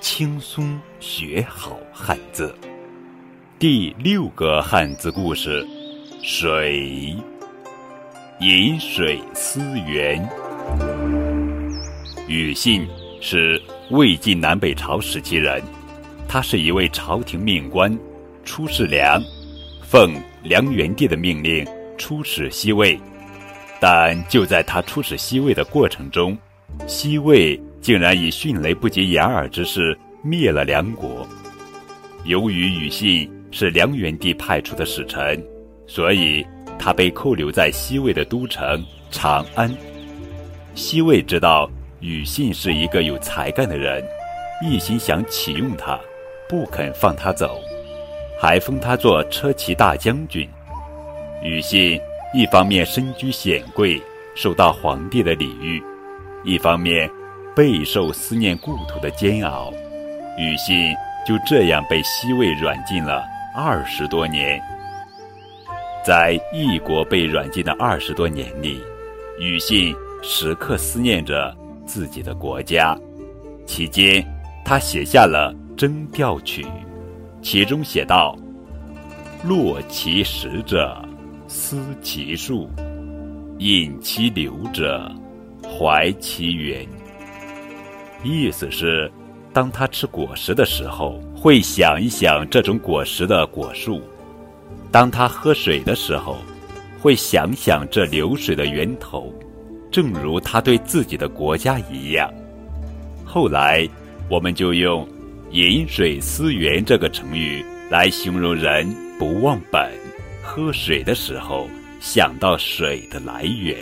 轻松学好汉字。第六个汉字故事：水。饮水思源。庾信是魏晋南北朝时期人，他是一位朝廷命官，出使梁，奉梁元帝的命令出使西魏。但就在他出使西魏的过程中，西魏。竟然以迅雷不及掩耳之势灭了梁国。由于庾信是梁元帝派出的使臣，所以他被扣留在西魏的都城长安。西魏知道庾信是一个有才干的人，一心想启用他，不肯放他走，还封他做车骑大将军。庾信一方面身居显贵，受到皇帝的礼遇，一方面。备受思念故土的煎熬，庾信就这样被西魏软禁了二十多年。在异国被软禁的二十多年里，庾信时刻思念着自己的国家。期间，他写下了《征调曲》，其中写道：“落其实者，思其树；饮其流者，怀其源。”意思是，当他吃果实的时候，会想一想这种果实的果树；当他喝水的时候，会想想这流水的源头，正如他对自己的国家一样。后来，我们就用“饮水思源”这个成语来形容人不忘本，喝水的时候想到水的来源。